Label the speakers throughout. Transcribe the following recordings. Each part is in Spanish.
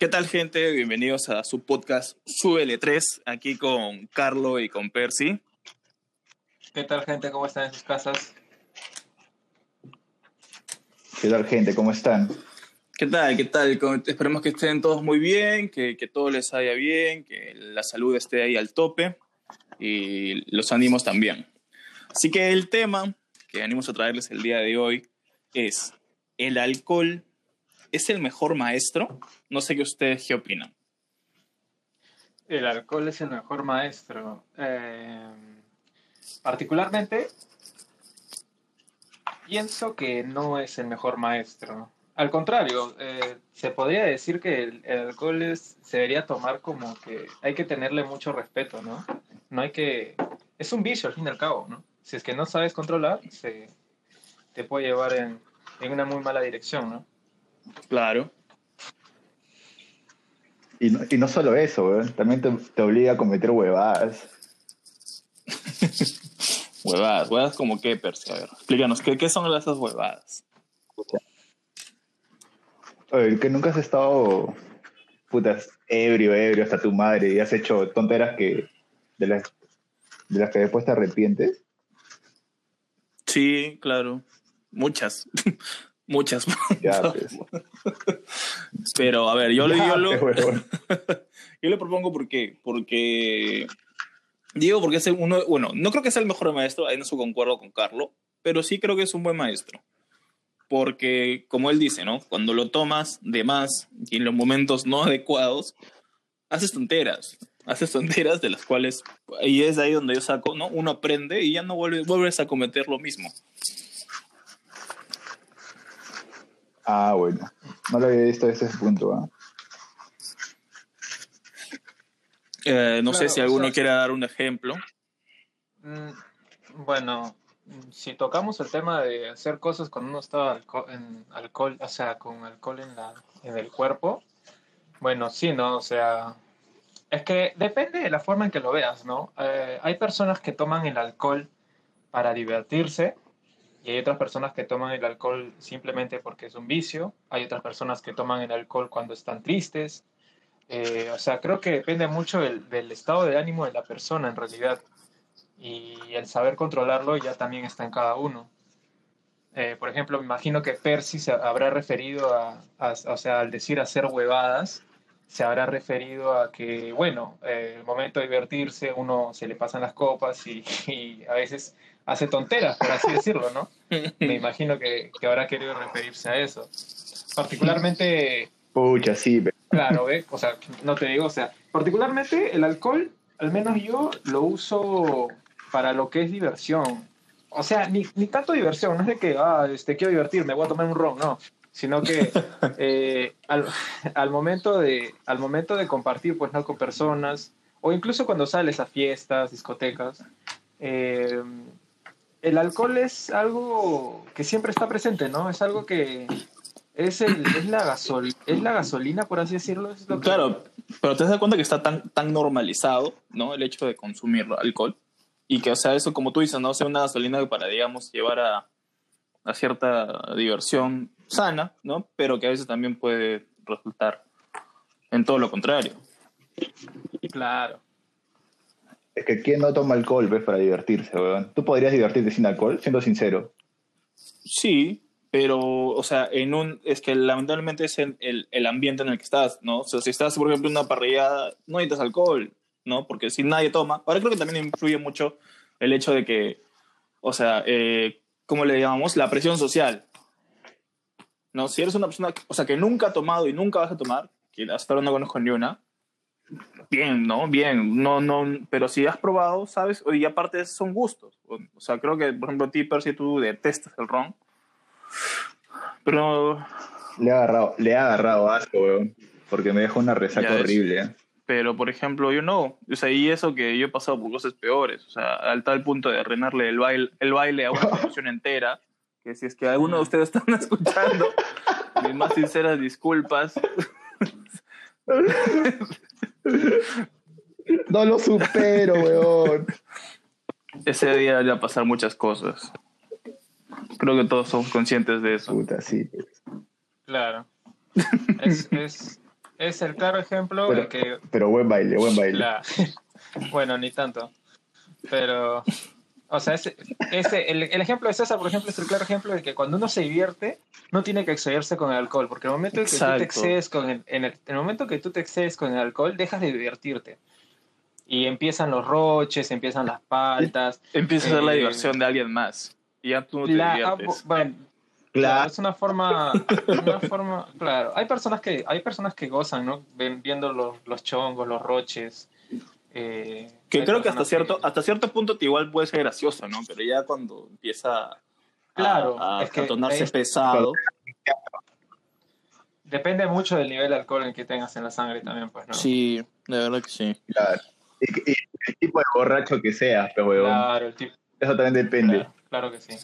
Speaker 1: ¿Qué tal, gente? Bienvenidos a su podcast Súbele 3, aquí con Carlo y con Percy.
Speaker 2: ¿Qué tal, gente? ¿Cómo están en sus casas?
Speaker 3: ¿Qué tal, gente? ¿Cómo están?
Speaker 1: ¿Qué tal? ¿Qué tal? Esperemos que estén todos muy bien, que, que todo les vaya bien, que la salud esté ahí al tope y los ánimos también. Así que el tema que venimos a traerles el día de hoy es, ¿el alcohol es el mejor maestro? No sé qué ustedes qué opinan.
Speaker 2: El alcohol es el mejor maestro. Eh, particularmente, pienso que no es el mejor maestro. Al contrario, eh, se podría decir que el, el alcohol es, se debería tomar como que hay que tenerle mucho respeto, ¿no? No hay que... Es un vicio al fin y al cabo, ¿no? Si es que no sabes controlar, se, te puede llevar en, en una muy mala dirección, ¿no?
Speaker 1: Claro.
Speaker 3: Y no, y no solo eso, weón. También te, te obliga a cometer huevadas.
Speaker 1: Huevadas, huevadas como qué, Percy. A ver, explícanos, ¿qué, qué son esas huevadas?
Speaker 3: Oye, que nunca has estado, putas, ebrio, ebrio hasta tu madre y has hecho tonteras que de las, de las que después te arrepientes.
Speaker 1: Sí, claro. Muchas. Muchas.
Speaker 3: Ya, pues.
Speaker 1: Pero, a ver, yo, le-
Speaker 3: Ya,
Speaker 1: yo, lo, yo le propongo por qué. Porque. Digo, porque es uno. Bueno, no creo que sea el mejor maestro, ahí no su concuerdo con Carlo, pero sí creo que es un buen maestro. Porque, como él dice, ¿no? Cuando lo tomas de más y en los momentos no adecuados, haces tonteras. Haces tonteras de las cuales. Y es ahí donde yo saco, ¿no? Uno aprende y ya no vuelve- vuelves a cometer lo mismo.
Speaker 3: Ah, bueno. No lo había visto desde ese punto, ¿ah?
Speaker 1: Eh, no sé si
Speaker 2: o
Speaker 1: alguno
Speaker 2: sea-
Speaker 1: quiere dar un ejemplo.
Speaker 2: Mm, Bueno, si tocamos el tema de hacer cosas cuando uno está alco- en alcohol, o sea, con alcohol en la, en el cuerpo, bueno, sí, ¿no? O sea, es que depende de la forma en que lo veas, ¿no? Eh, hay personas que toman el alcohol para divertirse y hay otras personas que toman el alcohol simplemente porque es un vicio, hay otras personas que toman el alcohol cuando están tristes. Eh, o sea, creo que depende mucho del, estado de ánimo de la persona en realidad y el saber controlarlo ya también está en cada uno. Eh, por ejemplo, me imagino que Percy se habrá referido a, a- o sea, al decir hacer huevadas, se habrá referido a que, bueno, eh, el momento de divertirse, uno se le pasan las copas y a veces hace tonteras, por así decirlo, ¿no? Me imagino que, que habrá querido referirse a eso. Particularmente
Speaker 3: Pucha, sí,
Speaker 2: Claro, ¿ves? O sea, no te digo, o sea, particularmente el alcohol, al menos yo lo uso para lo que es diversión. O sea, ni, ni tanto diversión, no es de que, ah, este, quiero divertirme, voy a tomar un ron, no. Sino que eh, al, al momento de, al momento de compartir, pues, no con personas, o incluso cuando sales a fiestas, discotecas, eh, el alcohol es algo que siempre está presente, ¿no? Es algo que es, el, es, la, gasol, es la gasolina, por así decirlo. Es lo que-
Speaker 1: Claro, pero te das cuenta que está tan, tan normalizado, ¿no? El hecho de consumir alcohol. Y que, o sea, eso, como tú dices, no sea una gasolina para, digamos, llevar a, a cierta diversión sana, ¿no? Pero que a veces también puede resultar en todo lo contrario.
Speaker 2: Claro.
Speaker 3: Es que ¿quién no toma alcohol, ves, para divertirse, weón? ¿Tú podrías divertirte sin alcohol? Siendo sincero.
Speaker 1: Sí, pero, o sea, en un, es que lamentablemente es el, el, el ambiente en el que estás, ¿no? O sea, si estás, por ejemplo, en una parrillada, no necesitas alcohol, ¿no? Porque si nadie toma. Ahora creo que también influye mucho el hecho de que, o sea, eh, ¿cómo le llamamos? La presión social. ¿No? Si eres una persona, o sea, que nunca ha tomado y nunca vas a tomar, que hasta ahora no conozco ni una, bien, ¿no? Bien, no, no, pero si has probado, ¿sabes? Y aparte son gustos. O sea, creo que, por ejemplo, a ti, Percy, tú detestas el ron. Pero,
Speaker 3: Le ha agarrado, le ha agarrado asco, weón. Porque me dejó una resaca horrible. ¿eh?
Speaker 1: pero, por ejemplo, yo no. O sea, y eso que yo he pasado por cosas peores. O sea, al tal punto de arruinarle el baile, el baile a una generación entera. Que si es que alguno de ustedes están escuchando, mis más sinceras disculpas.
Speaker 3: No lo supero, weón.
Speaker 1: Ese día iba a pasar muchas cosas. Creo que todos somos conscientes de eso.
Speaker 3: Puta, sí.
Speaker 2: Claro. Es, es, es el claro ejemplo
Speaker 3: Pero-
Speaker 2: de que
Speaker 3: Pero buen baile, buen baile.
Speaker 2: la... bueno, ni tanto. Pero, o sea, ese, ese- el, el ejemplo de César, por ejemplo, es el claro ejemplo de que cuando uno se divierte, no tiene que excederse con el alcohol, porque el momento en que tú te excedes con el, en el, en el momento que tú te excedes con el alcohol, dejas de divertirte. Y empiezan los roches, empiezan las paltas.
Speaker 1: Empieza a ser la
Speaker 2: Eh,
Speaker 1: diversión de alguien más. Y ya tú no te
Speaker 2: La- ah,
Speaker 1: diviertes.
Speaker 2: bueno, Claro, es una forma, una forma, claro. Hay personas que, hay personas que gozan, ¿no? Ven- viendo los, los chongos, los roches. Eh,
Speaker 1: Que creo que hasta cierto, hasta cierto punto te igual puede ser gracioso, ¿no? Pero ya cuando empieza a,
Speaker 2: Claro,
Speaker 1: a,
Speaker 2: es que
Speaker 1: a tornarse
Speaker 2: es-
Speaker 1: pesado.
Speaker 2: Depende mucho del nivel de alcohol en que tengas en la sangre también, pues, ¿no?
Speaker 1: Sí, de verdad que sí.
Speaker 3: Claro. Y, y el tipo de borracho que seas, pero huevón.
Speaker 2: Claro, el tipo,
Speaker 3: Eso también depende.
Speaker 2: claro, claro que sí.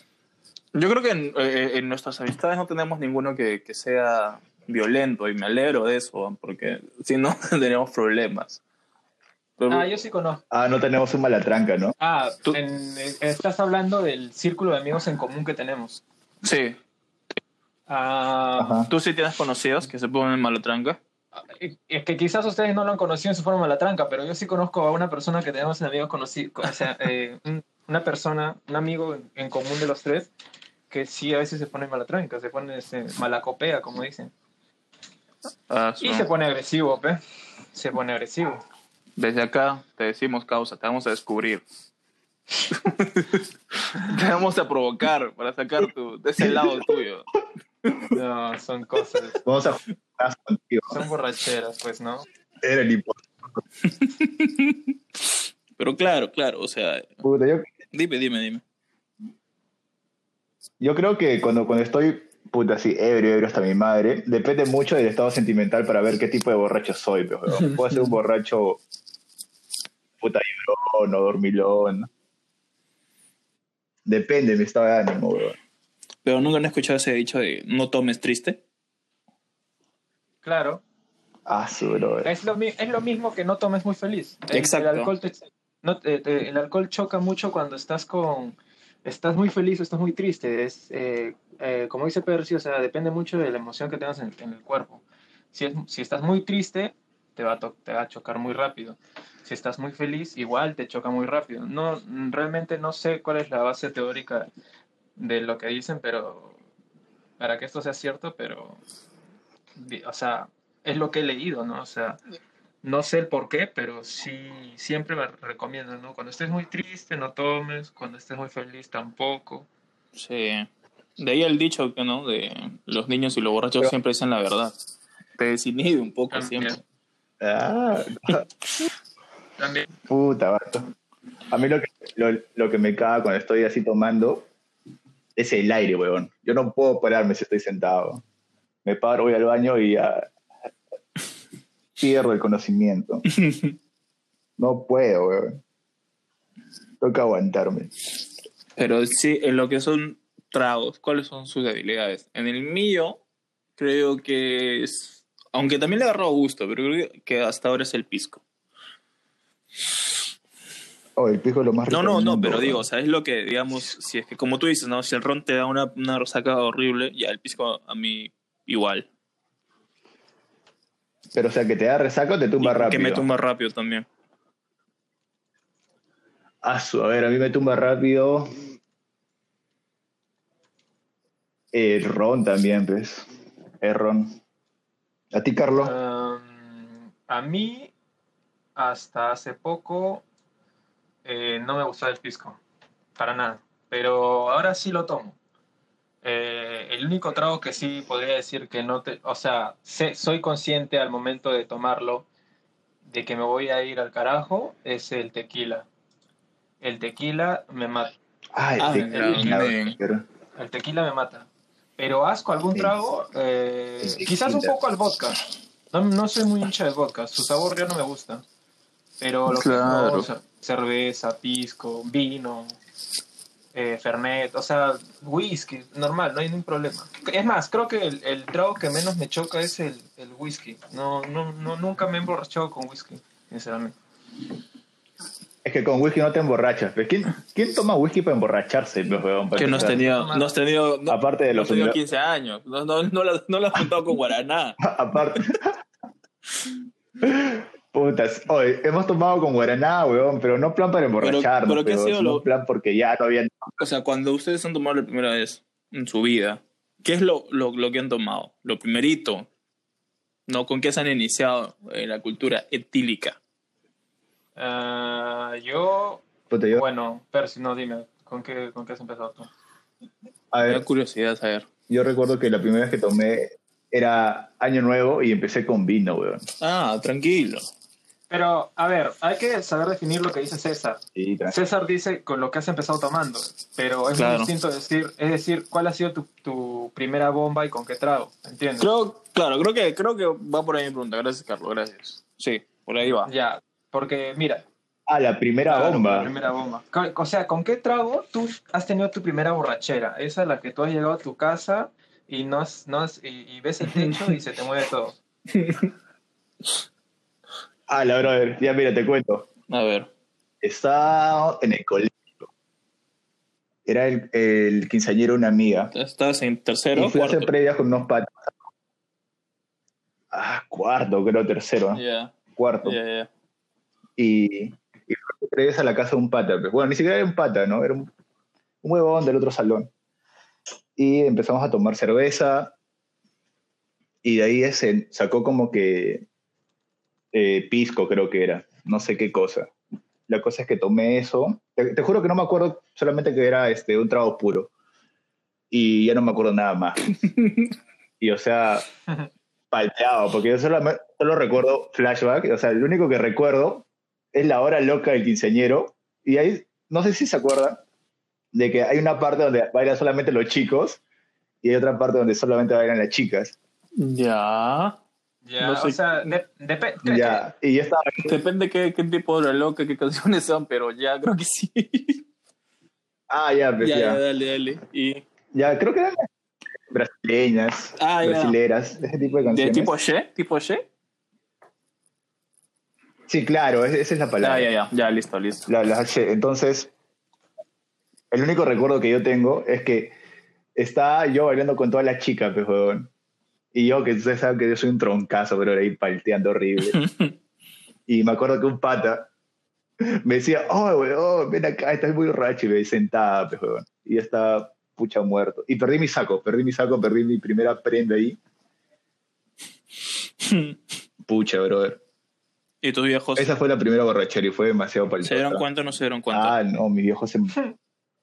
Speaker 1: Yo creo que en, eh, en nuestras amistades no tenemos ninguno que, que sea violento y me alegro de eso, porque si no tendríamos problemas.
Speaker 2: Ah, yo sí conozco.
Speaker 3: Ah, no tenemos un malatranca, ¿no?
Speaker 2: Ah,
Speaker 1: Tú-
Speaker 2: en- estás hablando del círculo de amigos en común que tenemos.
Speaker 1: Sí,
Speaker 2: Ah,
Speaker 3: Ajá.
Speaker 1: tú sí tienes conocidos que se ponen en malotranca.
Speaker 2: Es que quizás ustedes no lo han conocido en su forma la tranca, pero yo sí conozco a una persona que tenemos en amigos conocidos, o sea, eh, un- una persona, un amigo en, común de los tres, que sí a veces se pone mala tranca, se pone malacopea, como dicen.
Speaker 1: Ah,
Speaker 2: Y
Speaker 1: su-
Speaker 2: se pone agresivo, ¿pe? Se pone agresivo.
Speaker 1: Desde acá te decimos causa, te vamos a descubrir. te vamos a provocar para sacar tu, de ese lado tuyo.
Speaker 2: No, son cosas,
Speaker 3: Vamos a jugar contigo.
Speaker 2: son borracheras, pues, ¿no?
Speaker 3: Era el impo-
Speaker 1: Pero claro, claro, o sea,
Speaker 3: Puta, yo,
Speaker 1: dime, dime, dime.
Speaker 3: yo creo que cuando, cuando estoy puta así, ebrio, ebrio hasta mi madre, depende mucho del estado sentimental para ver qué tipo de borracho soy. Pero, puedo ser un borracho puta llorón o dormilón. Depende de mi estado de ánimo, weón.
Speaker 1: Pero nunca han escuchado ese dicho de no tomes triste.
Speaker 2: Claro,
Speaker 3: Ah, su bro.
Speaker 2: es lo, es lo mismo que no tomes muy feliz. El,
Speaker 1: Exacto.
Speaker 2: El alcohol, te- no, te- te- el alcohol choca mucho cuando estás con... Estás muy feliz o estás muy triste. Es, eh, eh, como dice Percy, o sea, depende mucho de la emoción que tengas en, en el cuerpo. Si, es- si estás muy triste, te va, a to- te va a chocar muy rápido. Si estás muy feliz, igual te choca muy rápido. No, realmente no sé cuál es la base teórica de lo que dicen, pero para que esto sea cierto, pero, o sea, es lo que he leído, ¿no? O sea, no sé el por qué, pero sí, siempre me recomiendo, ¿no? Cuando estés muy triste, no tomes, cuando estés muy feliz, tampoco.
Speaker 1: Sí. De ahí el dicho que no, de los niños y los borrachos
Speaker 3: Pero-
Speaker 1: siempre dicen la verdad. Te desinhibe un poco siempre.
Speaker 3: Ah,
Speaker 2: También.
Speaker 3: puta, vato. A mí lo que, lo, lo que me caga cuando estoy así tomando es el aire, weón. Yo no puedo pararme si estoy sentado. Me paro, voy al baño y ya pierdo el conocimiento. No puedo, weón. Toca aguantarme.
Speaker 1: Pero sí, en lo que son tragos, ¿cuáles son sus debilidades? En el mío, creo que es. Aunque también le he agarrado gusto, pero creo que hasta ahora es el pisco.
Speaker 3: Oh, el pijo es lo más rico
Speaker 1: No, no,
Speaker 3: del
Speaker 1: no, pero digo, o sea, es lo que, digamos, si es que como tú dices, ¿no? Si el ron te da una, una resaca horrible, ya el pisco a mí igual.
Speaker 3: Pero o sea, que te da resaca o te tumba
Speaker 1: Y
Speaker 3: rápido.
Speaker 1: Que me tumba rápido también.
Speaker 3: Ah, su- a ver, a mí me tumba rápido. El ron también, pues. El ron. ¿A ti, Carlos?
Speaker 2: Um, a mí, hasta hace poco, eh, no me gustaba el pisco, para nada, pero ahora sí lo tomo. Eh, el único trago que sí podría decir que no te, o sea, sé- soy consciente al momento de tomarlo de que me voy a ir al carajo es el tequila. El tequila me mata.
Speaker 3: Ay,
Speaker 1: Ah,
Speaker 3: te-
Speaker 2: ya,
Speaker 1: bien.
Speaker 3: pero-
Speaker 2: El tequila me mata. Pero asco algún trago, eh, quizás un poco al vodka. No, no soy muy hincha del vodka, su sabor ya no me gusta. Pero lo
Speaker 1: Claro.
Speaker 2: que es ron, cerveza, pisco, vino, eh, fernet, o sea, whisky, normal, no hay ningún problema. Es más, creo que el, el trago que menos me choca es el, el whisky. No, no, no, nunca me he emborrachado con whisky, sinceramente.
Speaker 3: Es que con whisky no te emborrachas. ¿Quién, quién toma whisky para emborracharse? pues, weón? Para
Speaker 1: Que no has tenido, no has tenido, no,
Speaker 3: Aparte de
Speaker 1: no
Speaker 3: los
Speaker 1: has tenido
Speaker 3: univers-
Speaker 1: 15 años. No, no, no, lo, no lo has juntado con Guaraná.
Speaker 3: Aparte, Putas, oye, hemos tomado con Guaraná, weón, pero no plan para emborracharnos,
Speaker 1: pero ¿qué ha
Speaker 3: pero,
Speaker 1: sido lo-
Speaker 3: plan porque ya no.
Speaker 1: O sea, cuando ustedes han tomado la primera vez en su vida, ¿qué es lo, lo, lo que han tomado? Lo primerito, ¿no? ¿Con qué se han iniciado en la cultura etílica?
Speaker 2: Ah, yo,
Speaker 3: Puta, yo,
Speaker 2: bueno, Percy, no, dime, ¿con qué, con qué has empezado tú?
Speaker 3: a
Speaker 1: Me
Speaker 3: ver,
Speaker 1: da curiosidad saber.
Speaker 3: yo recuerdo que la primera vez que tomé era Año Nuevo y empecé con vino, weón.
Speaker 1: Ah, tranquilo.
Speaker 2: Pero, a ver, hay que saber definir lo que dice César.
Speaker 3: Sí.
Speaker 2: César dice con lo que has empezado tomando, pero es
Speaker 1: Claro.
Speaker 2: muy distinto decir, es decir, cuál ha sido tu, tu primera bomba y con qué trago, ¿entiendes?
Speaker 1: Creo, claro, creo que, creo que va por ahí mi pregunta. Gracias, Carlos, gracias. Sí, por ahí va.
Speaker 2: Ya, porque mira,
Speaker 3: Ah, la primera
Speaker 2: claro,
Speaker 3: bomba.
Speaker 2: la primera bomba. O sea, ¿con qué trago tú has tenido tu primera borrachera? Esa es la que tú has llegado a tu casa y no has, no has- y, y ves el techo y se te mueve todo.
Speaker 3: Ah, la brother, ya mira, te cuento.
Speaker 1: A ver.
Speaker 3: Estaba en el colegio. Era el, el quinceañero de una amiga.
Speaker 1: ¿Estás en tercero
Speaker 3: Y fui a
Speaker 1: cuarto?
Speaker 3: hacer previas con unos patas. Ah, cuarto, creo, tercero.
Speaker 1: Ya,
Speaker 3: Cuarto.
Speaker 1: ya, ya.
Speaker 3: Y, y fui a la casa de un pata. pues. Bueno, ni siquiera era un pata, ¿no? Era un, un huevón del otro salón. Y empezamos a tomar cerveza. Y de ahí se sacó como que eh, pisco, creo que era. No sé qué cosa. La cosa es que tomé eso. Te, te juro que no me acuerdo, solamente que era este, un trago puro. Y ya no me acuerdo nada más. y o sea, palteado, porque yo solo, solo recuerdo flashback. O sea, lo único que recuerdo es la hora loca del quinceañero. Y ahí, no sé si se acuerdan, de que hay una parte donde bailan solamente los chicos y hay otra parte donde solamente bailan las chicas.
Speaker 1: Ya.
Speaker 2: Ya,
Speaker 1: No sé.
Speaker 2: o sea, de- depe-
Speaker 3: Ya, y yo estaba
Speaker 1: Depende qué, qué tipo de loca, qué canciones son, pero ya creo que sí.
Speaker 3: Ah, ya, pues,
Speaker 1: ya,
Speaker 3: ya,
Speaker 1: ya, dale, dale. Y
Speaker 3: Ya, creo que eran brasileñas,
Speaker 1: Ah, ya.
Speaker 3: brasileras, ese tipo de
Speaker 1: de
Speaker 3: canciones.
Speaker 1: tipo She, tipo She.
Speaker 3: Sí, claro, es- esa es la palabra.
Speaker 1: Ya, ya, ya, ya, listo, listo.
Speaker 3: La- las H. Entonces, el único recuerdo que yo tengo es que estaba yo bailando con todas las chicas, pues, huevón. Y yo, que ustedes saben que yo soy un troncazo, pero ahí palteando horrible. y me acuerdo que un pata me decía, oh, weón, ven acá, estás muy borracho. Y me sentada, pues, huevón. Y yo estaba pucha muerto. Y perdí mi saco, perdí mi saco, perdí mi primera prenda ahí. Pucha, brother.
Speaker 1: ¿Y tus viejos
Speaker 3: Esa fue la primera borrachera y fue demasiado
Speaker 1: se
Speaker 3: palteada.
Speaker 1: dieron cuenta o no se dieron cuenta?
Speaker 3: Ah, no, mi viejo se...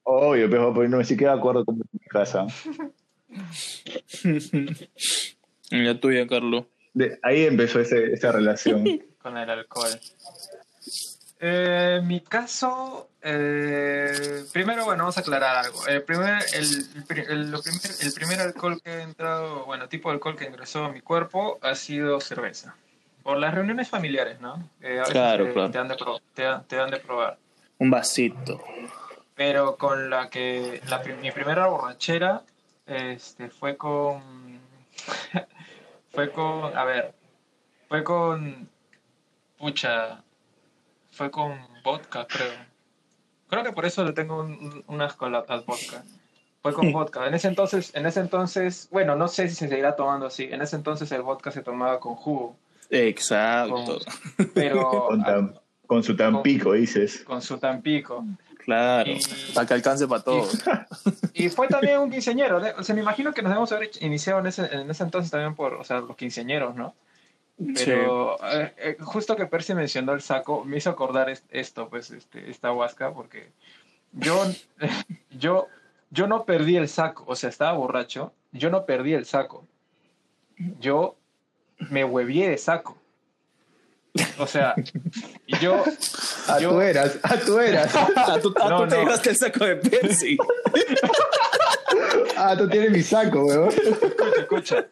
Speaker 3: Obvio, pero pero no me siquiera acuerdo es mi casa.
Speaker 1: La tuya, Carlos.
Speaker 3: De- ahí empezó ese- esa relación.
Speaker 2: con el alcohol. Eh, mi caso, eh, primero, bueno, vamos a aclarar algo. El primer, el, el pri- el- lo primer, el primer alcohol que ha entrado, bueno, tipo de alcohol que ingresó a mi cuerpo ha sido cerveza. Por las reuniones familiares, ¿no? Eh, a veces
Speaker 1: Claro,
Speaker 2: te,
Speaker 1: claro.
Speaker 2: Te, dan de pro- te dan- te dan de probar.
Speaker 1: Un vasito.
Speaker 2: Pero con la que, la, mi primera borrachera, este, fue con, fue con, a ver, fue con, pucha, fue con vodka, creo. Creo que por eso le tengo un, un- un asco al, al vodka. Fue con vodka. En ese entonces, en ese entonces, bueno, no sé si se seguirá tomando así. En ese entonces el vodka se tomaba con jugo,
Speaker 1: Exacto.
Speaker 2: pero
Speaker 3: Con, tam- con su tampico, dices.
Speaker 2: con su tampico.
Speaker 1: Claro.
Speaker 2: Y-
Speaker 1: Para que alcance para todos.
Speaker 2: Y fue también un quinceañero. ¿no? O sea, me imagino que nos debemos haber iniciado en ese, en ese entonces también por, o sea, los quinceañeros, ¿no? Pero eh, eh, justo que Percy mencionó el saco, me hizo acordar es- esto, pues, este, esta huasca, porque yo, yo, yo no perdí el saco, o sea, estaba borracho, yo no perdí el saco. Yo me huevié de saco. O sea, yo,
Speaker 3: Ah,
Speaker 2: Yo-
Speaker 3: tú eras, ah, tú eras.
Speaker 1: Ah, tú,
Speaker 2: No,
Speaker 1: tú te
Speaker 2: no.
Speaker 1: llevaste el saco de Percy.
Speaker 3: Ah, tú tienes mi saco, weón.
Speaker 2: escucha, escucha.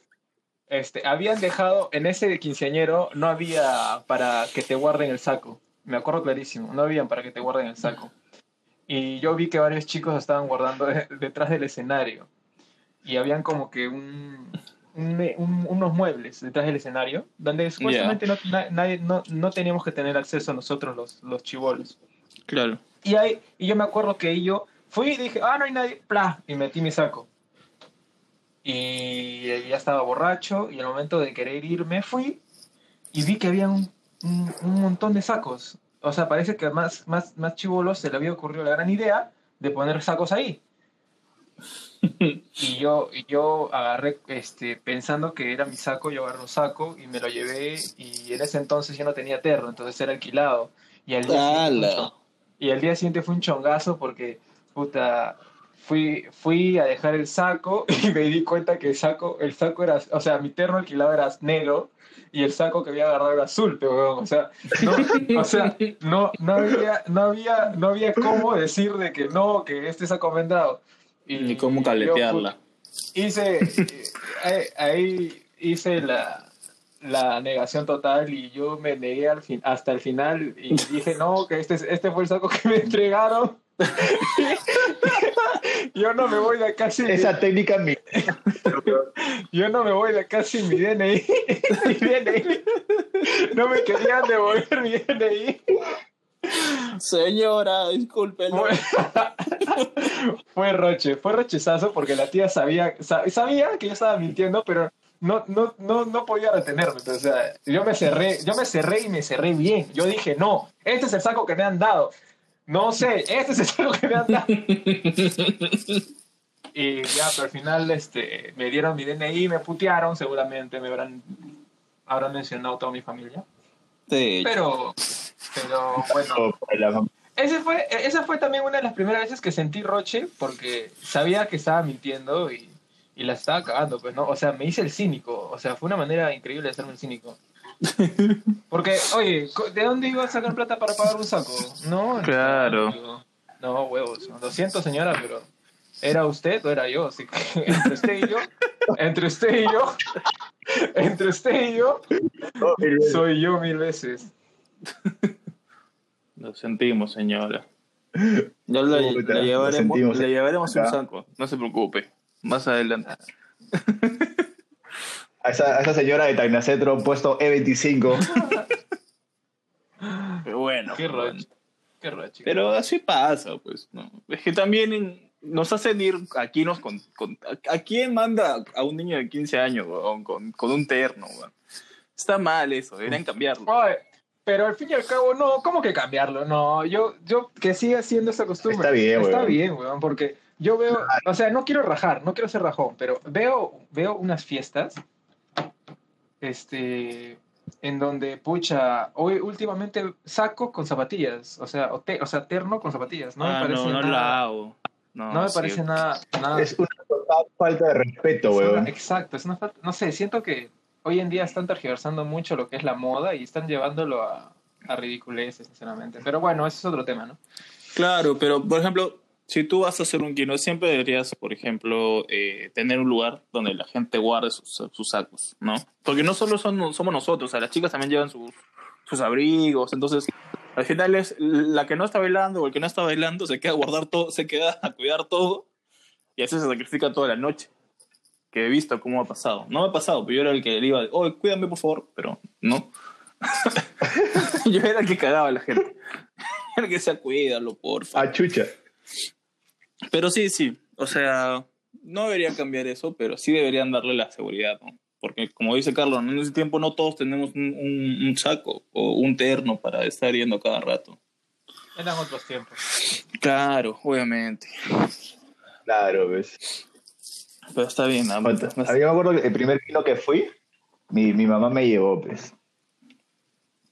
Speaker 2: Este, habían dejado, en ese quinceañero no había para que te guarden el saco. Me acuerdo clarísimo, no habían para que te guarden el saco. Y yo vi que varios chicos estaban guardando de- detrás del escenario. Y habían como que un, un- un- unos muebles detrás del escenario, donde supuestamente no, na- nadie, no, no teníamos que tener acceso nosotros los, los chivolos.
Speaker 1: Claro.
Speaker 2: Y, ahí, y yo me acuerdo que yo fui y dije, ah, no hay nadie, ¡pla! Y metí mi saco. Y ya estaba borracho y al momento de querer irme fui y vi que había un, un, un montón de sacos. O sea, parece que más, más, más chivolos se le había ocurrido la gran idea de poner sacos ahí. Y yo, y yo agarré, este, pensando que era mi saco, yo agarré un saco y me lo llevé y en ese entonces yo no tenía terno, entonces era alquilado. Y al día, siguiente, y al día siguiente fue un chongazo porque, puta, fui, fui a dejar el saco y me di cuenta que el saco, el saco era, o sea, mi terno alquilado era negro y el saco que había agarrado era azul, pero, o sea, no, o sea, no, no había, no había, no había cómo decir de que no, que este saco me han dado. Y
Speaker 1: Ni cómo
Speaker 2: yo,
Speaker 1: caletearla.
Speaker 2: hice eh, ahí, ahí hice la, la negación total y yo me negué al fin, hasta el final y dije no que este es- este fue el saco que me entregaron yo no me voy de acá sin
Speaker 3: Esa técnica mi-
Speaker 2: yo no me voy de acá sin mi DNI mi DNI no me querían devolver mi DNI
Speaker 1: Señora, discúlpelo.
Speaker 2: fue, roche, fue rochezazo porque la tía sabía, sa- sabía que yo estaba mintiendo, pero no, no, no, no podía retenerme. pero, o sea, yo me cerré, yo me cerré y me cerré bien. Yo dije, no, este es el saco que me han dado. No sé, este es el saco que me han dado. Y ya, pero al final este, me dieron mi DNI, me putearon, seguramente me habrán, habrán mencionado toda mi familia.
Speaker 1: Sí.
Speaker 2: Pero, pero bueno. Ese fue, esa fue también una de las primeras veces que sentí roche porque sabía que estaba mintiendo y, y la estaba cagando, pues, ¿no? O sea, me hice el cínico. O sea, fue una manera increíble de hacerme el cínico. Porque, oye, ¿de dónde iba a sacar plata para pagar un saco? No,
Speaker 1: Claro.
Speaker 2: no, No, huevos. Lo siento, señora, pero ¿era usted o era yo? Así que entre usted y yo, entre usted y yo, entre usted y yo,
Speaker 3: el-
Speaker 2: soy yo mil veces.
Speaker 1: Lo sentimos, señora. Ya le, le
Speaker 3: lo
Speaker 1: llevaremos,
Speaker 3: sentimos
Speaker 1: le llevaremos un saco. No se preocupe. Más adelante.
Speaker 3: a, esa, a esa señora de Tagnacetro puesto E E25.
Speaker 1: Pero bueno.
Speaker 2: Qué
Speaker 1: bueno.
Speaker 2: roche. Qué roche.
Speaker 1: Pero así pasa, pues. ¿no? Es que también en- nos hacen ir aquí nos con, con- a, a quién manda a un niño de 15 años weón, con, con un terno? weón? Está mal eso, deberían cambiarlo.
Speaker 2: Oye, pero al fin y al cabo, no, ¿cómo que cambiarlo? No, yo, yo que siga siendo esa costumbre.
Speaker 3: Está bien,
Speaker 2: Está
Speaker 3: weón.
Speaker 2: bien, weón, porque yo veo, o sea, no quiero rajar, no quiero ser rajón, pero veo, veo unas fiestas, este, en donde, pucha, hoy últimamente saco con zapatillas, o sea, o, te- o sea, terno con zapatillas, no
Speaker 1: Ah,
Speaker 2: me parece
Speaker 1: no, no
Speaker 2: nada,
Speaker 1: la hago. No,
Speaker 2: no me
Speaker 1: sí.
Speaker 2: parece nada, nada
Speaker 3: Es una total falta de respeto, weón.
Speaker 2: exacto, es una falta, no sé, siento que hoy en día están tergiversando mucho lo que es la moda y están llevándolo a, a ridiculeces, sinceramente. Pero bueno, ese es otro tema, ¿no?
Speaker 1: Claro, pero por ejemplo, si tú vas a hacer un kino, siempre deberías, por ejemplo, eh, tener un lugar donde la gente guarde sus, sus sacos, ¿no? Porque no solo son, somos nosotros, o sea, las chicas también llevan sus, sus abrigos, entonces al final es la que no está bailando o el que no está bailando se queda a guardar todo, se queda a cuidar todo y así se sacrifica toda la noche. Que he visto cómo ha pasado. No me ha pasado, pero yo era el que le iba, oh, cuídame por favor, pero no. yo era el que cagaba a la gente. el que se cuídalo, porfa.
Speaker 3: Ah, chucha.
Speaker 1: Pero sí, sí. O sea, no deberían cambiar eso, pero sí deberían darle la seguridad, ¿no? Porque como dice Carlos, en ese tiempo no todos tenemos un, un- un saco o un terno para estar yendo cada rato.
Speaker 2: Eran otros tiempos.
Speaker 1: Claro, obviamente.
Speaker 3: Claro, ves.
Speaker 1: Pero está bien, ¿no?
Speaker 3: Cuando- a mí me acuerdo que el primer kino que fui, mi, mi mamá me llevó, pues.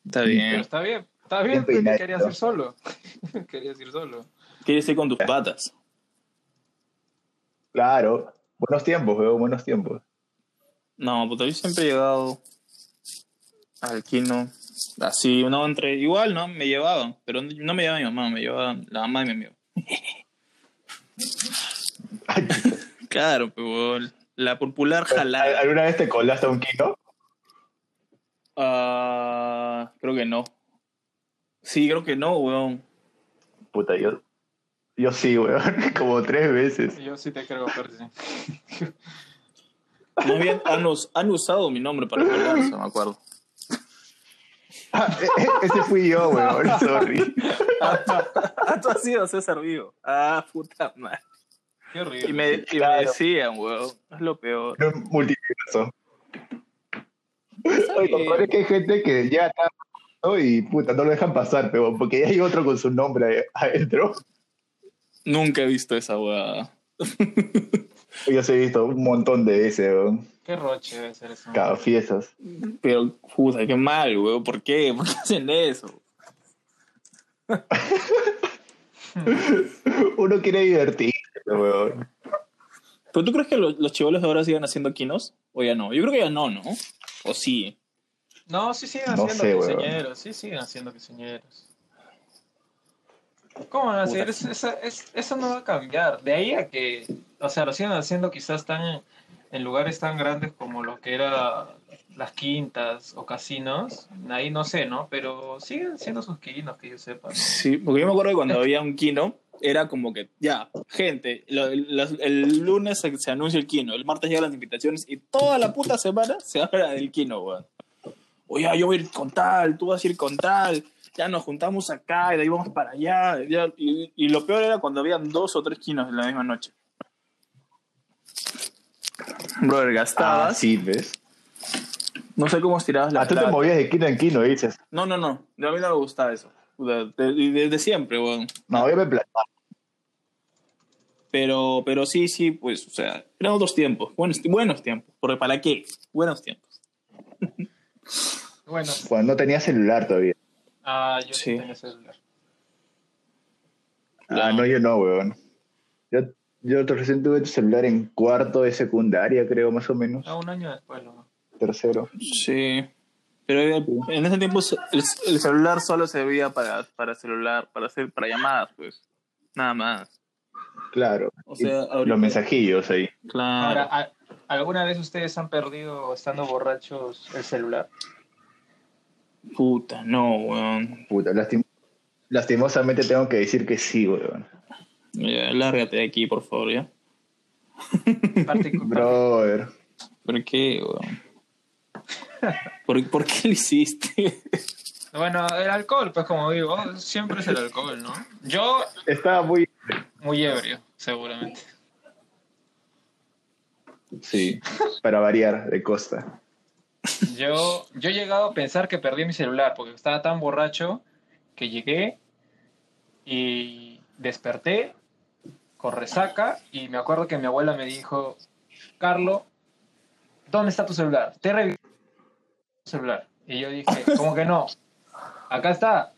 Speaker 1: Está
Speaker 2: Pero
Speaker 1: bien.
Speaker 2: está bien, está bien,
Speaker 3: Bien peinadito.
Speaker 2: querías ir solo. querías ir solo.
Speaker 1: Quieres ir con tus patas.
Speaker 3: Claro. Buenos tiempos, weón, buenos tiempos.
Speaker 1: No, puta, yo siempre he llegado al kino así, no entre igual, ¿no? Me llevaban, pero no me llevaba mi mamá, me llevaba la mamá de mi amigo. claro, pero la popular jalada.
Speaker 3: ¿Alguna vez te colaste a un kino?
Speaker 1: Ah, creo que no. Sí, creo que no, weón.
Speaker 3: Puta, yo. Yo sí, weón. Como tres veces.
Speaker 2: Yo sí te creo, Percy.
Speaker 1: Más bien han, us- han usado mi nombre para colarse, me acuerdo.
Speaker 3: Ah, e- e- ese fui yo, weón. Sorry.
Speaker 1: Ah, tú has sido César Vivo. Ah, puta madre.
Speaker 2: Qué horrible.
Speaker 1: Y me, y me
Speaker 3: Claro.
Speaker 1: decían, weón, es lo peor.
Speaker 3: Un multiverso. Oye, es que hay gente que ya está ¿no? y puta, no lo dejan pasar, pero porque ya hay otro con su nombre adentro.
Speaker 1: Nunca he visto esa hueá.
Speaker 3: Yo sí he visto un montón de ese, weón.
Speaker 2: Qué roche debe ser eso.
Speaker 3: Cada fiestas.
Speaker 1: Pero, puta, qué mal, weón. ¿Por qué? ¿Por qué hacen eso?
Speaker 3: Uno quiere divertirse, weón.
Speaker 1: ¿Pero tú crees que los, los chivolos de ahora sigan haciendo quinos? ¿O ya no? Yo creo que ya no, ¿no? ¿O sí?
Speaker 2: No, sí siguen
Speaker 3: No
Speaker 2: haciendo
Speaker 3: sé, weón.
Speaker 2: quinceañeros, sí siguen haciendo quinceañeros. ¿Cómo van a
Speaker 1: Puta.
Speaker 2: hacer? Es- es- es- eso no va a cambiar. De ahí a que, o sea, lo siguen haciendo quizás tan en lugares tan grandes como lo que era las quintas o casinos, ahí no sé, ¿no? Pero siguen siendo sus quinos, que yo sepa. ¿no?
Speaker 1: Sí, porque yo me acuerdo que cuando había un kino, era como que, ya, gente, lo- las- el lunes se, se anuncia el kino, el martes llegan las invitaciones y toda la puta semana se habla del kino, weón. Oye, yo voy a ir con tal, tú vas a ir con tal, ya nos juntamos acá y de ahí vamos para allá. ya- y, y lo peor era cuando habían dos o tres kinos en la misma noche. Brother,
Speaker 3: Ah,
Speaker 1: gastabas,
Speaker 3: sí, ¿ves?
Speaker 1: no sé cómo estirabas la
Speaker 3: Ah, tú te movías de quino en quino, dices.
Speaker 1: No, no, no, a mí no me gustaba eso. Desde de, desde siempre, weón.
Speaker 3: No, yo me plantaba.
Speaker 1: Pero, pero sí, sí, pues, o sea, eran otros tiempos, buenos, buenos tiempos. Porque ¿para qué? Buenos tiempos.
Speaker 2: Bueno,
Speaker 3: Cuando no tenía celular todavía.
Speaker 2: Ah, yo sí tenía celular.
Speaker 3: Ah,
Speaker 1: No.
Speaker 3: no, yo no, weón. Yo, yo recién tuve celular en cuarto de secundaria, creo, más o menos.
Speaker 2: Ah, un año después, ¿no?
Speaker 3: Tercero.
Speaker 1: Sí. Pero en ese tiempo el, el celular solo servía para, para celular, para hacer, para llamadas, pues. Nada más.
Speaker 3: Claro.
Speaker 1: O sea, ahorita-
Speaker 3: Los mensajillos ahí.
Speaker 1: Claro.
Speaker 2: Ahora, ¿a- ¿alguna vez ustedes han perdido estando borrachos el celular?
Speaker 1: Puta, no, weón.
Speaker 3: Puta, lastim- lastimosamente tengo que decir que sí, weón.
Speaker 1: Ya, lárgate de aquí, por favor, ¿ya?
Speaker 3: Brother.
Speaker 1: ¿Por qué, weón? ¿Por, por qué lo hiciste?
Speaker 2: Bueno, el alcohol, pues como digo, siempre es el alcohol, ¿no? Yo,
Speaker 3: Estaba muy...
Speaker 2: muy ebrio, seguramente.
Speaker 3: Sí, para variar de costa.
Speaker 2: Yo, yo he llegado a pensar que perdí mi celular porque estaba tan borracho que llegué y desperté con resaca y me acuerdo que mi abuela me dijo, Carlo, ¿dónde está tu celular? Te he revisado tu celular. Y yo dije, ¿cómo que no? Acá está.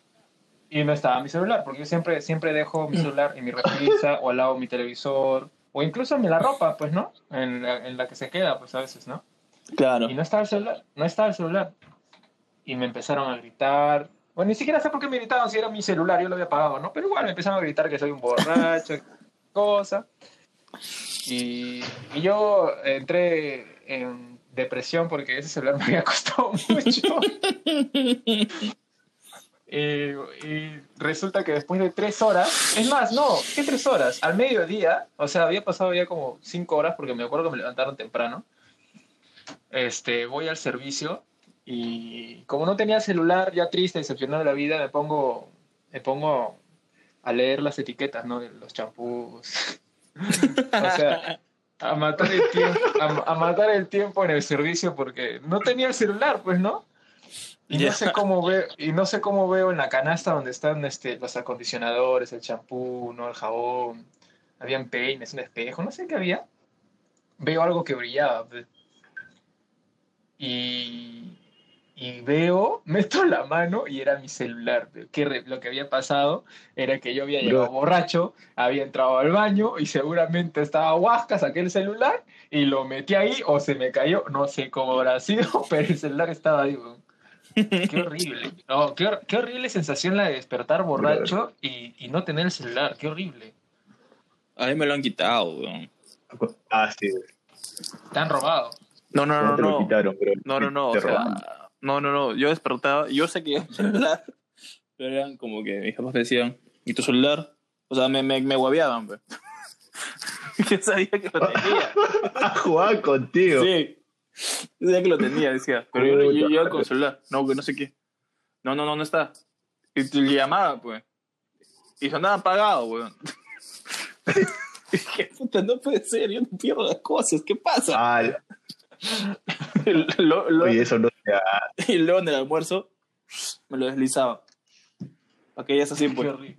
Speaker 2: Y no estaba mi celular, porque yo siempre, siempre dejo mi celular en mi repisa o al lado de mi televisor, o incluso en la ropa, pues, ¿no? En la, en la que se queda, pues a veces, ¿no?
Speaker 1: Claro.
Speaker 2: Y no estaba el celular, no estaba el celular. Y me empezaron a gritar. Bueno, ni siquiera sé por qué me gritaban si era mi celular, yo lo había apagado, ¿no? Pero igual me empezaron a gritar que soy un borracho, cosa. Y, y yo entré en depresión porque ese celular me había costado mucho. Eh, y resulta que después de tres horas, es más, no, ¿qué tres horas? Al mediodía, o sea, había pasado ya como cinco horas porque me acuerdo que me levantaron temprano. Este, voy al servicio y como no tenía celular, ya triste, decepcionado de la vida, me pongo, me pongo a leer las etiquetas, ¿no? De los champús. o sea, a matar el tiempo, a, a matar el tiempo en el servicio porque no tenía el celular, pues, ¿no? Y no sé cómo veo, y no sé cómo veo en la canasta donde están este, los acondicionadores, el champú, ¿no? el jabón, habían peines, un espejo, no sé qué había. Veo algo que brillaba. Y, y veo, meto la mano y era mi celular. Que re- lo que había pasado era que yo había
Speaker 3: Bro.
Speaker 2: llegado borracho, había entrado al baño y seguramente estaba huasca, saqué el celular y lo metí ahí o se me cayó, no sé cómo habrá sido, pero el celular estaba ahí. weón. Qué horrible. No, qué, hor- qué horrible sensación la de despertar borracho y, y no tener el celular. Qué horrible.
Speaker 1: A mí me lo han quitado, weón.
Speaker 3: Ah, sí.
Speaker 2: Te han robado.
Speaker 1: No, no,
Speaker 3: No,
Speaker 1: no,
Speaker 3: te lo
Speaker 1: no.
Speaker 3: quitaron, pero
Speaker 1: No, no, no. O sea, no, no, no. Yo despertaba, yo sé que el celular, pero eran como que mis papás decían, ¿y tu celular? O sea, me, me, me guabiaban, pues. yo sabía que lo tenía.
Speaker 3: Jugaba contigo.
Speaker 1: Sí. Yo sabía que lo tenía, decía. Pero yo, yo, yo iba con celular. No, que no sé qué. No, no, no, no está. Y le llamaba, pues. Y sonaba apagado, weón. Dije, puta, no puede ser, yo no pierdo las cosas, ¿qué pasa?
Speaker 3: Ah,
Speaker 1: Lo- lo-
Speaker 3: Oye, eso no se hace.
Speaker 1: y luego en el almuerzo me lo deslizaba. Para que ya es así,
Speaker 2: Qué horrible.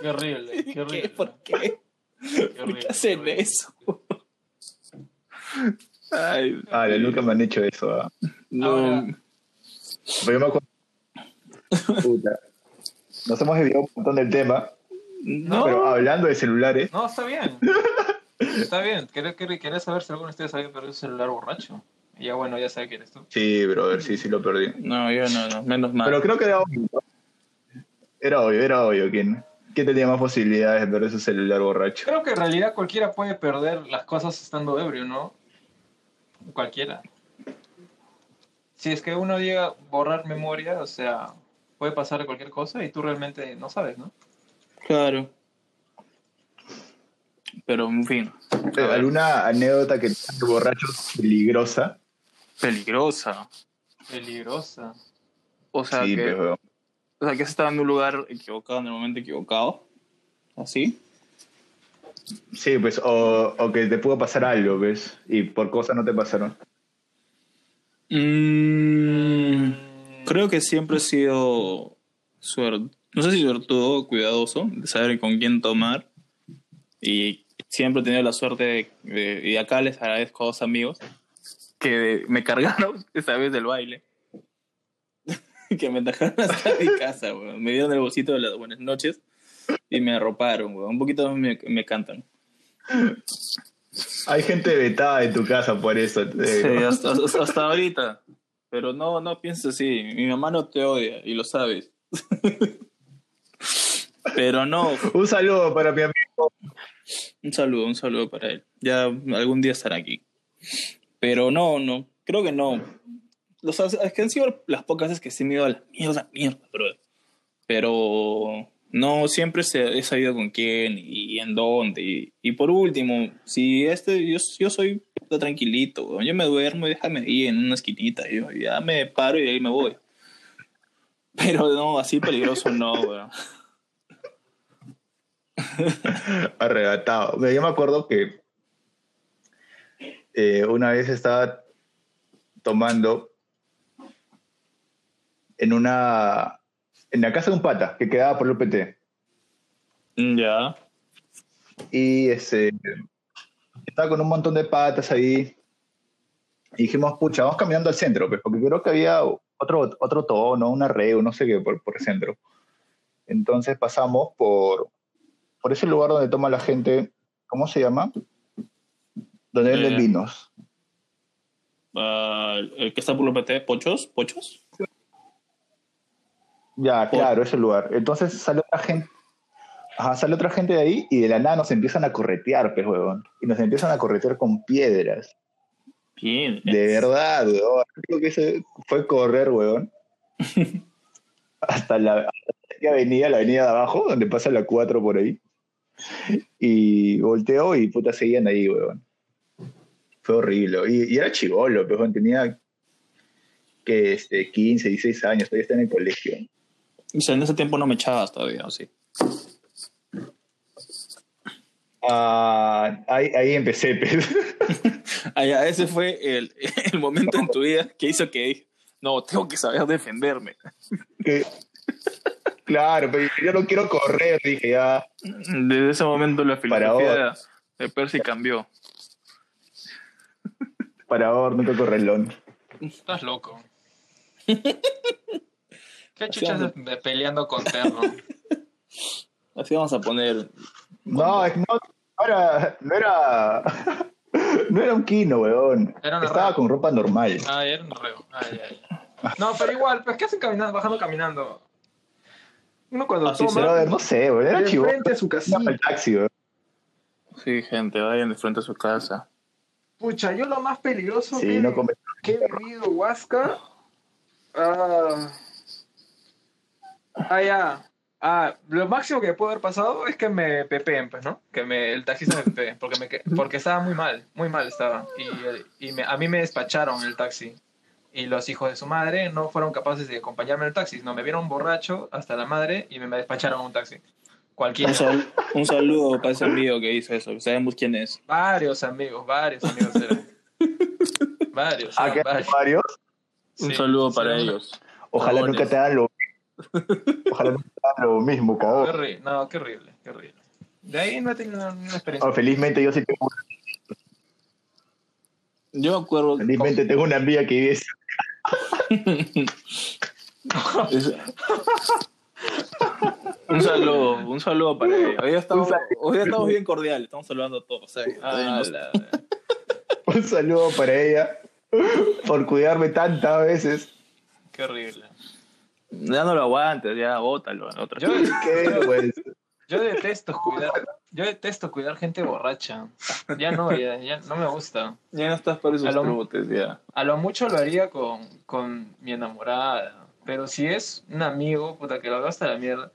Speaker 2: Qué horrible, qué horrible.
Speaker 1: ¿Qué? ¿Por qué?
Speaker 2: Qué
Speaker 1: ¿Por
Speaker 2: horrible,
Speaker 1: qué hacen
Speaker 2: horrible.
Speaker 1: eso? Ay,
Speaker 3: Ah, nunca me han hecho eso. ah.
Speaker 1: no.
Speaker 2: Ahora-
Speaker 3: Pero yo me acuerdo. Puta. Nos hemos desviado un montón del tema,
Speaker 1: No,
Speaker 3: pero hablando de celulares,
Speaker 2: No, está bien. Está bien. Quería, saber si alguno de ustedes había perdido un celular borracho. Y ya bueno, ya sabe quién eres tú.
Speaker 3: sí, brother, sí, sí lo perdí.
Speaker 1: no, yo no, no, menos mal.
Speaker 3: Pero creo que era obvio. Era obvio, era obvio quién, quién tenía más posibilidades de perder su celular borracho.
Speaker 2: Creo que en realidad cualquiera puede perder las cosas estando ebrio, ¿no? Cualquiera. Si es que uno llega a borrar memoria, o sea, puede pasarle cualquier cosa y tú realmente no sabes, ¿no?
Speaker 1: Claro. Pero, en fin.
Speaker 3: Eh, ¿Alguna anécdota que tengas de borrachos peligrosa?
Speaker 1: Peligrosa.
Speaker 2: Peligrosa.
Speaker 1: O sea,
Speaker 3: sí,
Speaker 1: que,
Speaker 3: pero
Speaker 1: o sea, que has estado en un lugar equivocado en el momento equivocado. ¿Así?
Speaker 3: sí, pues, o, o que te pudo pasar algo, ¿ves? Y por cosas no te pasaron.
Speaker 1: Mm, creo que siempre he sido suerte. No sé si suertudo o cuidadoso de saber con quién tomar. Y siempre he tenido la suerte de, de- y acá les agradezco a dos amigos que me cargaron esta vez del baile. que me dejaron hasta mi casa, weón. Me dieron el bolsito de las buenas noches y me arroparon, weón. Un poquito me, me cantan.
Speaker 3: Hay gente vetada en tu casa por eso.
Speaker 1: Sí, hasta, hasta- ahorita. Pero no, no pienses así. Mi mamá no te odia y lo sabes. Pero no,
Speaker 3: Un saludo para mi amigo.
Speaker 1: Un saludo, un saludo para él. Ya algún día estará aquí. Pero no, no, creo que no. Los, es que han sido las pocas veces que sí me ido a la mierda, mierda, brother. Pero no siempre se- he sabido con quién y en dónde. Y, por último, si este, yo, yo soy tranquilito, yo me duermo y déjame ahí en una esquinita. Yo ya me paro y ahí me voy. Pero no, así peligroso no, weón.
Speaker 3: arrebatado. Yo me acuerdo que eh, una vez estaba tomando en una en la casa de un pata que quedaba por el UPT
Speaker 1: Ya.
Speaker 3: y este estaba con un montón de patas ahí y dijimos pucha vamos caminando al centro pues porque creo que había otro otro tono una red no sé qué por, por el centro entonces pasamos por por ese lugar donde toma la gente cómo se llama donde venden
Speaker 1: Eh,
Speaker 3: vinos
Speaker 1: Ah, el que está por los PT, ¿Pochos? ¿Pochos?
Speaker 3: Ya, claro, ese lugar. Entonces sale otra gente. Ajá, sale otra gente de ahí y de la nada nos empiezan a corretear, pues, huevón. Y nos empiezan a corretear con piedras.
Speaker 1: Bien.
Speaker 3: De verdad, huevón. Creo que ese fue correr, huevón. Hasta la, hasta la avenida, la avenida de abajo, donde pasa la 4 por ahí. Y volteó y puta seguían ahí, huevón. Fue horrible. Y, y era chivolo, huevón. Tenía que este, 15, 16 años, todavía está en el colegio.
Speaker 1: Sea, en ese tiempo no me echabas todavía, ¿o sí?
Speaker 3: Ah, ahí, ahí empecé.
Speaker 1: Ah, ya, ese fue el, el momento en tu vida que hizo que no, tengo que saber defenderme.
Speaker 3: Que- claro, pero yo no quiero correr, dije ya.
Speaker 1: Desde ese momento la
Speaker 3: Para
Speaker 1: filosofía de Percy cambió.
Speaker 3: Para ahora nunca correlón.
Speaker 2: Estás loco. ¿Qué chuchas de, peleando con Terno?
Speaker 1: Así vamos a poner.
Speaker 3: No, es no, ahora, no era. No era un kino, weón.
Speaker 2: Era
Speaker 3: Estaba con ropa normal.
Speaker 2: Ah, era un reo. Ay, ay. No, pero igual, pues, ¿qué hacen caminando, bajando caminando? Uno cuando
Speaker 1: Así
Speaker 2: toma,
Speaker 1: será,
Speaker 3: Brother, no sé, weón. Era chivo.
Speaker 2: frente a su casita.
Speaker 3: el taxi.
Speaker 1: Sí, gente, vayan de frente a su casa.
Speaker 2: Pucha, yo lo más peligroso
Speaker 3: Sí,
Speaker 2: que,
Speaker 3: no come.
Speaker 2: que he vivido, Huasca. Ah, ah, ya. Ah, lo máximo que puede haber pasado es que me pepeen, pues, ¿no? Que me, el taxista me pepee, porque, me, que- porque estaba muy mal, muy mal estaba. Y, y me- a mí me despacharon el taxi. Y los hijos de su madre no fueron capaces de acompañarme en el taxi, no me vieron borracho hasta la madre y me, despacharon en un taxi. Cualquiera.
Speaker 1: Un, sal- un saludo para ese amigo que hizo eso, sabemos quién es.
Speaker 2: Varios amigos, varios amigos eran. Varios,
Speaker 3: Ah,
Speaker 2: eran
Speaker 3: que
Speaker 2: varios.
Speaker 3: varios.
Speaker 1: Un
Speaker 2: Sí,
Speaker 1: saludo
Speaker 2: sí,
Speaker 1: para ellos.
Speaker 3: Ojalá nunca te hagan lo Ojalá nunca te hagan lo mismo,
Speaker 2: Qué
Speaker 3: cabrón.
Speaker 2: horrible, no, qué horrible, qué horrible. De ahí no he tenido una, una experiencia.
Speaker 3: Oh, felizmente yo sí tengo,
Speaker 1: Yo me acuerdo.
Speaker 3: felizmente tengo una amiga que vive
Speaker 1: Es- un saludo, un saludo para ella. Hoy, estamos, hoy día estamos bien cordiales, estamos saludando a todos. sea,
Speaker 2: Ah, la-
Speaker 3: un saludo para ella por cuidarme tantas veces.
Speaker 2: qué horrible.
Speaker 1: ya no lo aguantes, ya bótalo. en otra
Speaker 2: Yo, yo detesto cuidar, yo detesto cuidar gente borracha. Ya no, ya, ya no me gusta.
Speaker 1: Ya no estás para esos
Speaker 2: A lo-
Speaker 1: trotes, ya.
Speaker 2: A lo mucho lo haría con, con mi enamorada. Pero si es un amigo, puta, que lo haga hasta la mierda.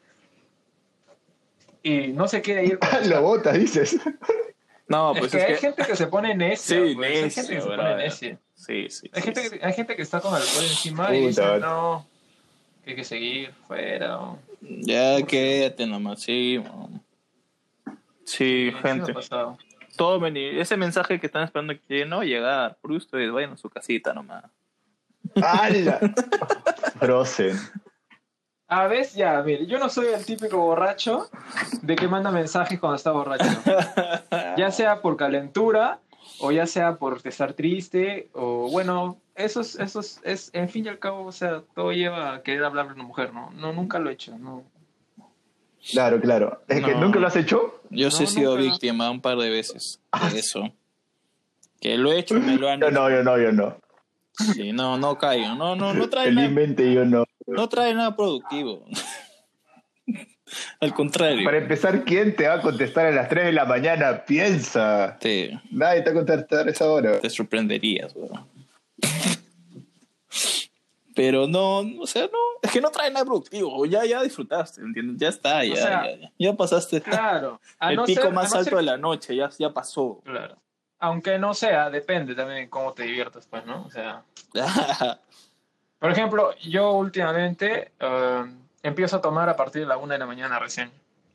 Speaker 2: Y no se quiere ir con
Speaker 3: Lo botas, dices.
Speaker 1: No,
Speaker 2: es
Speaker 1: pues
Speaker 2: que
Speaker 1: es
Speaker 2: hay
Speaker 1: que.
Speaker 2: gente que se pone necia.
Speaker 1: Sí,
Speaker 2: pues, hay gente que se pone necia.
Speaker 1: Sí, sí.
Speaker 2: Hay
Speaker 1: sí,
Speaker 2: gente,
Speaker 1: sí.
Speaker 2: que, hay gente que está con alcohol encima y dice, no, que hay que seguir fuera. o-
Speaker 1: Ya quédate nomás, sí. man. Sí, gente. Tomen y ese mensaje que están esperando que no va a llegar. Por ustedes, vayan a su casita nomás.
Speaker 3: ¡Hala! Frozen.
Speaker 2: A veces, ya, mire, yo no soy el típico borracho de que manda mensajes cuando está borracho. ya sea por calentura o ya sea por estar triste o bueno, eso es, eso es, es- en fin y al cabo, o sea, todo lleva a querer hablarle a una mujer, ¿no? No, nunca lo he hecho, no.
Speaker 3: Claro, claro. Es que
Speaker 1: No.
Speaker 3: nunca lo has hecho.
Speaker 1: Yo sí he
Speaker 2: No,
Speaker 1: sido
Speaker 2: nunca.
Speaker 1: víctima un par de veces de eso. Que lo he hecho y me lo han
Speaker 3: Yo
Speaker 1: hecho.
Speaker 3: no, yo no, yo no.
Speaker 1: Sí, no, no caigan. No, no, no trae nada,
Speaker 3: Felizmente yo no.
Speaker 1: no trae nada productivo. Al contrario.
Speaker 3: Para empezar, ¿quién te va a contestar a las 3 de la mañana? Piensa.
Speaker 1: Te,
Speaker 3: Nadie te va a contestar a esa hora.
Speaker 1: te sorprenderías, weón. Pero no, o sea, no, es que no trae nada productivo. Ya, ya disfrutaste, ¿entiendes? Ya está, ya,
Speaker 2: sea,
Speaker 1: ya, ya. Ya pasaste
Speaker 2: Claro.
Speaker 1: el
Speaker 2: no
Speaker 1: pico
Speaker 2: ser-
Speaker 1: más
Speaker 2: no
Speaker 1: alto
Speaker 2: ser-
Speaker 1: de la noche, ya, ya pasó.
Speaker 2: Claro. Aunque no sea, depende también de cómo te diviertas, pues, ¿no? O sea, por ejemplo, yo últimamente eh, empiezo a tomar a partir de la una de la mañana recién.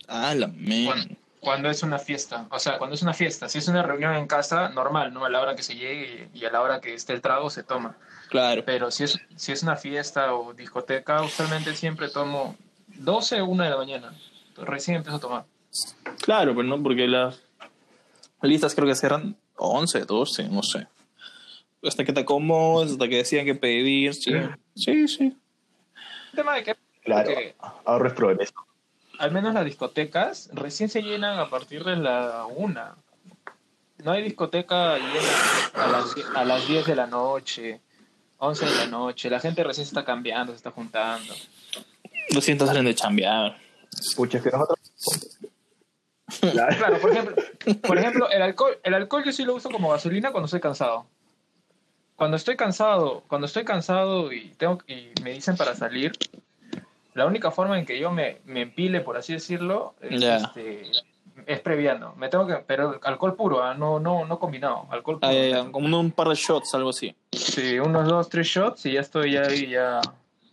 Speaker 1: ah, la.
Speaker 2: Bueno. Cuando es una fiesta, o sea, cuando es una fiesta, si es una reunión en casa, normal, ¿no? A la hora que se llegue y a la hora que esté el trago se toma.
Speaker 1: Claro.
Speaker 2: Pero si es, si es una fiesta o discoteca, usualmente siempre tomo 12 o 1 de la mañana. Recién empiezo a tomar.
Speaker 1: Claro, pero no, porque las listas creo que cierran 11, 12, no sé. Hasta que te acomodas, hasta que decían que pedir, sí. Sí, sí.
Speaker 2: El tema de que,
Speaker 3: Claro. Ahorro es progreso.
Speaker 2: al menos las discotecas recién se llenan a partir de la 1. No hay discoteca llena a las, a las 10 de la noche, 11 de la noche. La gente recién se está cambiando, se está juntando.
Speaker 1: Lo siento, salen de chambear.
Speaker 3: Pucha, es que nosotros. Claro.
Speaker 2: Claro, por ejemplo, por ejemplo el, alcohol, el alcohol yo sí lo uso como gasolina cuando estoy cansado. Cuando estoy cansado, cuando estoy cansado y, tengo, y me dicen para salir, la única forma en que yo me, me empile, por así decirlo, es, este, es previando. Me tengo que, pero alcohol puro, ah, no, no, no combinado, alcohol puro.
Speaker 1: Ya, ya, como un par de shots, algo así.
Speaker 2: Sí, unos dos, tres shots y ya estoy ya ahí ya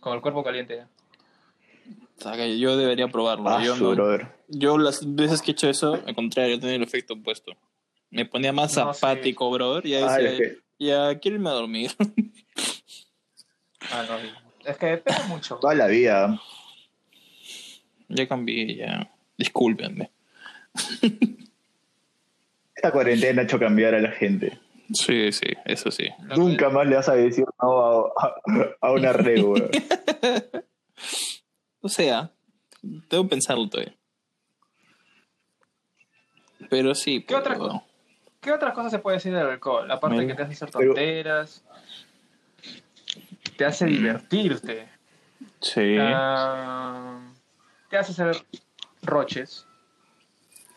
Speaker 2: con el cuerpo caliente. ya.
Speaker 1: O sea, que yo debería probarlo.
Speaker 3: Ah,
Speaker 1: yo, no-
Speaker 3: brother.
Speaker 1: yo las veces que he hecho eso, al contrario, he tenido el efecto opuesto. Me ponía más
Speaker 2: No, sí.
Speaker 1: apático, brother, y ahí
Speaker 3: Ah,
Speaker 1: decía,
Speaker 3: que-
Speaker 1: ya quiero irme a dormir.
Speaker 2: Ah, no, es que depende mucho.
Speaker 3: Toda la vida.
Speaker 1: ya cambié, ya. Discúlpenme.
Speaker 3: Esta cuarentena ha hecho cambiar a la gente.
Speaker 1: Sí, sí, eso sí.
Speaker 3: Nunca más le vas a decir no a, a- a una red.
Speaker 1: O sea, tengo que pensarlo todavía. Pero sí,
Speaker 2: ¿Qué
Speaker 1: pero-?
Speaker 2: ¿Qué otras cosas se puede decir del alcohol? Aparte de que te hace hacer
Speaker 3: Pero-
Speaker 2: tonteras, te hace divertirte,
Speaker 1: Sí.
Speaker 2: ah, te hace hacer roches.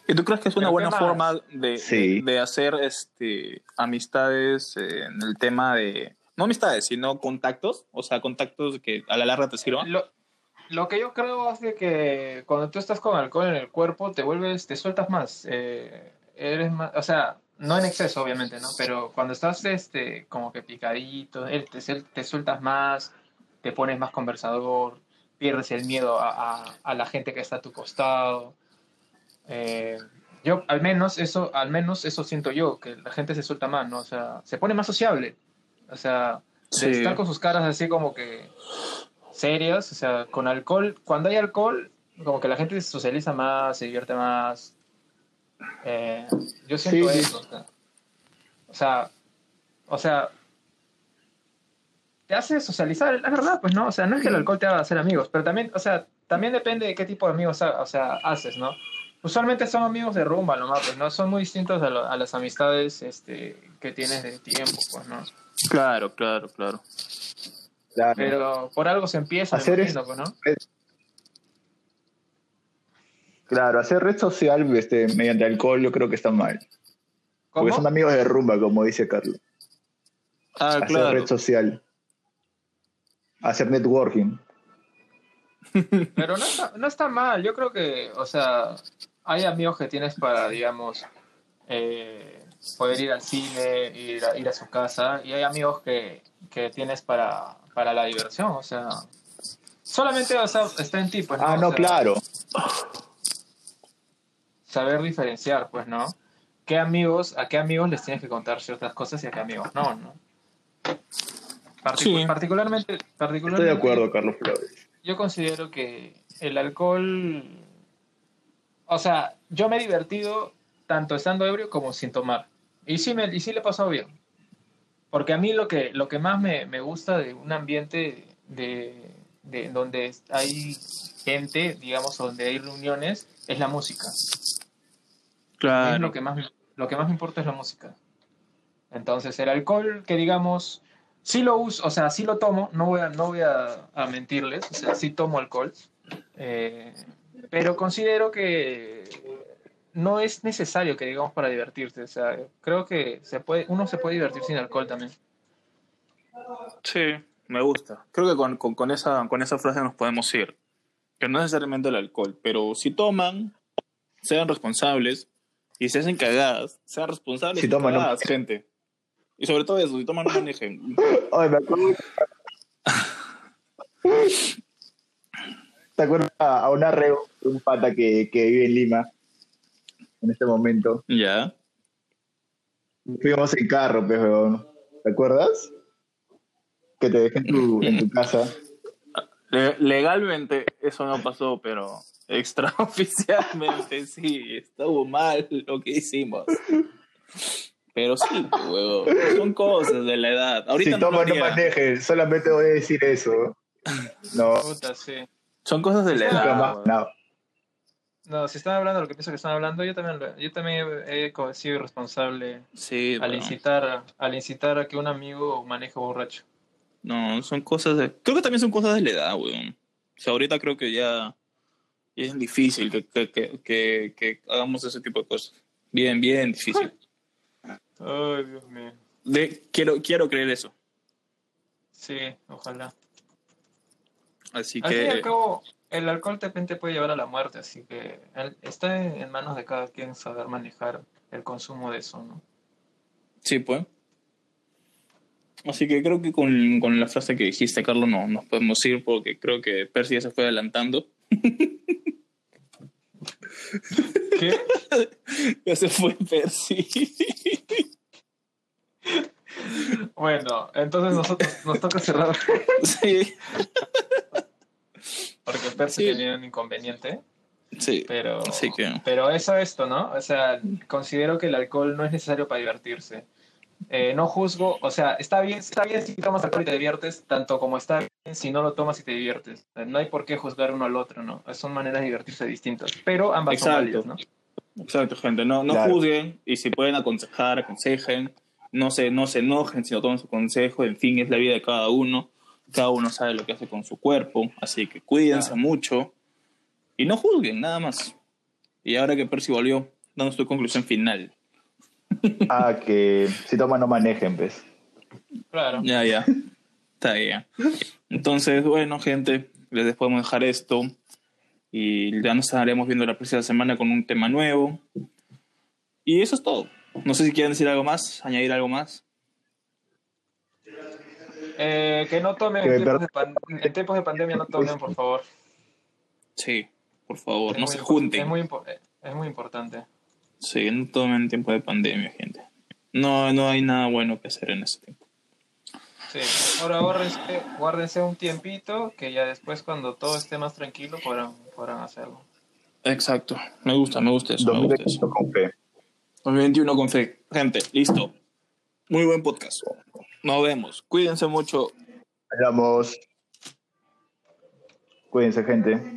Speaker 1: ¿Y tú crees que es una
Speaker 2: Pero
Speaker 1: buena forma de,
Speaker 3: Sí.
Speaker 1: de, de hacer este amistades en el tema de... No amistades, sino contactos. O sea, contactos que a la larga te sirvan.
Speaker 2: Lo, lo que yo creo es de que cuando tú estás con alcohol en el cuerpo, te vuelves, te sueltas más. eh, eres más, o sea, no en exceso, obviamente, ¿no? Pero cuando estás este, como que picadito, te, te sueltas más, te pones más conversador, pierdes el miedo a, a- a la gente que está a tu costado. Eh, yo, al menos, eso, al menos eso siento yo, que la gente se suelta más, ¿no? O sea, se pone más sociable. O sea,
Speaker 1: Sí.
Speaker 2: estar con sus caras así como que serias, o sea, con alcohol. Cuando hay alcohol, como que la gente se socializa más, se divierte más. Eh, yo siento
Speaker 3: Sí,
Speaker 2: eso. O sea, o sea, o sea, te hace socializar, es verdad, pues no, o sea, no es que el alcohol te haga hacer amigos, pero también, o sea, también depende de qué tipo de amigos, o sea, haces, ¿no? Usualmente son amigos de rumba nomás, pues, ¿no? Son muy distintos a, lo- a las amistades este, que tienes de tiempo, pues, ¿no?
Speaker 1: Claro, claro, claro.
Speaker 3: Claro.
Speaker 2: Pero por algo se empieza,
Speaker 3: Hacer
Speaker 2: imagino, pues, ¿no?
Speaker 3: Claro, hacer red social este, mediante alcohol yo creo que está mal. Porque
Speaker 2: ¿Cómo?
Speaker 3: son amigos de rumba, como dice Carlos.
Speaker 1: Ah,
Speaker 3: hacer
Speaker 1: claro.
Speaker 3: red social. Hacer networking.
Speaker 2: Pero no está, no está mal, yo creo que, o sea, hay amigos que tienes para, digamos, eh, poder ir al cine, ir a, ir a su casa, y hay amigos que, que tienes para, para la diversión, o sea, solamente o sea, está en ti, pues,
Speaker 3: Ah,
Speaker 2: O
Speaker 3: no,
Speaker 2: sea,
Speaker 3: claro.
Speaker 2: Saber diferenciar, pues, ¿no? ¿Qué amigos, a qué amigos les tienes que contar ciertas cosas y a qué amigos no, ¿no? Particu-
Speaker 1: Sí.
Speaker 2: Particularmente, particularmente,
Speaker 3: Estoy de acuerdo, Carlos Flores.
Speaker 2: Yo considero que el alcohol, o sea, yo me he divertido tanto estando ebrio como sin tomar. Y sí, me, y sí le he pasado bien. Porque a mí lo que, lo que más me, me gusta de un ambiente de, de donde hay gente, digamos, donde hay reuniones, es la música. Es
Speaker 1: Claro.
Speaker 2: lo que más lo que más me importa es la música. Entonces, el alcohol, que digamos, sí lo uso, o sea, sí lo tomo, no voy a, no voy a, a mentirles, o sea, sí tomo alcohol, eh, pero considero que no es necesario que digamos para divertirse, o sea, creo que se puede, uno se puede divertir sin alcohol también.
Speaker 1: Sí, me gusta. Creo que con, con, con esa, con esa frase nos podemos ir. Que no necesariamente el alcohol, pero si toman, sean responsables y si hacen cagadas, sean responsables
Speaker 3: Si
Speaker 1: y
Speaker 3: toman, no
Speaker 1: cagadas, gente. Y sobre todo eso, si toman, no manejen.
Speaker 3: Ay, me acuerdo. ¿Te acuerdas a una re un pata que, que vive en Lima en este momento?
Speaker 1: Ya.
Speaker 3: Fuimos en carro, pues, weón. ¿Te acuerdas? Que te dejé en tu, en tu casa.
Speaker 1: Le- legalmente eso no pasó, pero extraoficialmente sí, estuvo mal lo que hicimos. Pero sí, pues, huevón, son cosas de la edad. Ahorita
Speaker 3: si
Speaker 1: no
Speaker 3: tomas, no manejes. Solamente voy a decir eso. No,
Speaker 2: Puta, sí.
Speaker 1: Son cosas de la edad.
Speaker 3: No.
Speaker 2: No, si están hablando de lo que pienso que están hablando, yo también, lo- yo también he sido irresponsable
Speaker 1: Sí,
Speaker 2: al incitar, al incitar a que un amigo maneje borracho.
Speaker 1: No, son cosas de... Creo que también son cosas de la edad, weón. O sea, ahorita creo que ya, ya es difícil que, que, que, que, que hagamos ese tipo de cosas. Bien, bien difícil.
Speaker 2: Ay, Dios mío.
Speaker 1: De, quiero, quiero creer eso.
Speaker 2: Sí, ojalá.
Speaker 1: Así
Speaker 2: Al fin y al
Speaker 1: que...
Speaker 2: cabo, el alcohol de repente puede llevar a la muerte, así que está en, en manos de cada quien saber manejar el consumo de eso, ¿no?
Speaker 1: Sí, pues. Así que creo que con, con la frase que dijiste, Carlos, no nos podemos ir porque creo que Percy ya se fue adelantando.
Speaker 2: ¿Qué?
Speaker 1: Ya se fue Percy.
Speaker 2: bueno, entonces nosotros nos toca cerrar
Speaker 1: sí.
Speaker 2: porque Percy
Speaker 1: Sí.
Speaker 2: tenía un inconveniente,
Speaker 1: Sí.
Speaker 2: pero,
Speaker 1: Así que...
Speaker 2: pero eso esto, ¿no? O sea, considero que el alcohol no es necesario para divertirse. Eh, no juzgo, o sea, está bien, está bien si tomas alcohol y te diviertes, tanto como está bien si no lo tomas y te diviertes. Eh, No hay por qué juzgar uno al otro, ¿no? Son maneras de divertirse distintas, pero ambas son
Speaker 1: Exacto.
Speaker 2: válidas, ¿no?
Speaker 1: Exacto, gente. No, no
Speaker 3: Claro.
Speaker 1: juzguen y si pueden aconsejar, aconsejen. No se, no se enojen si no toman su consejo. En fin, es la vida de cada uno. Cada uno sabe lo que hace con su cuerpo. Así que cuídense
Speaker 2: Claro.
Speaker 1: mucho y no juzguen, nada más. Y ahora que Percy volvió, damos tu conclusión final.
Speaker 3: Ah, que si toman, no manejen, pues.
Speaker 2: Claro.
Speaker 1: Ya, ya. Está bien. Entonces, bueno, gente, les podemos dejar esto. Y ya nos estaremos viendo la próxima semana con un tema nuevo. Y eso es todo. No sé si quieren decir algo más, añadir algo más.
Speaker 2: Eh, que no tomen
Speaker 3: Que
Speaker 2: en tiempos, de pan- en tiempos de pandemia, no tomen, por favor.
Speaker 1: Sí, por favor,
Speaker 2: Es
Speaker 1: no se junten.
Speaker 2: Es muy, eh, es muy importante.
Speaker 1: Sí, no tomen en tiempo de pandemia, gente. No, no hay nada bueno que hacer en ese tiempo.
Speaker 2: Sí, ahora ahórrense, guárdense un tiempito que ya después cuando todo esté más tranquilo podrán, podrán hacerlo.
Speaker 1: Exacto. Me gusta, me gusta eso. Me gusta eso.
Speaker 3: 2021 con fe.
Speaker 1: 2021 con fe. Gente, listo. Muy buen podcast. Nos vemos. Cuídense mucho.
Speaker 3: Hablamos. Cuídense, gente.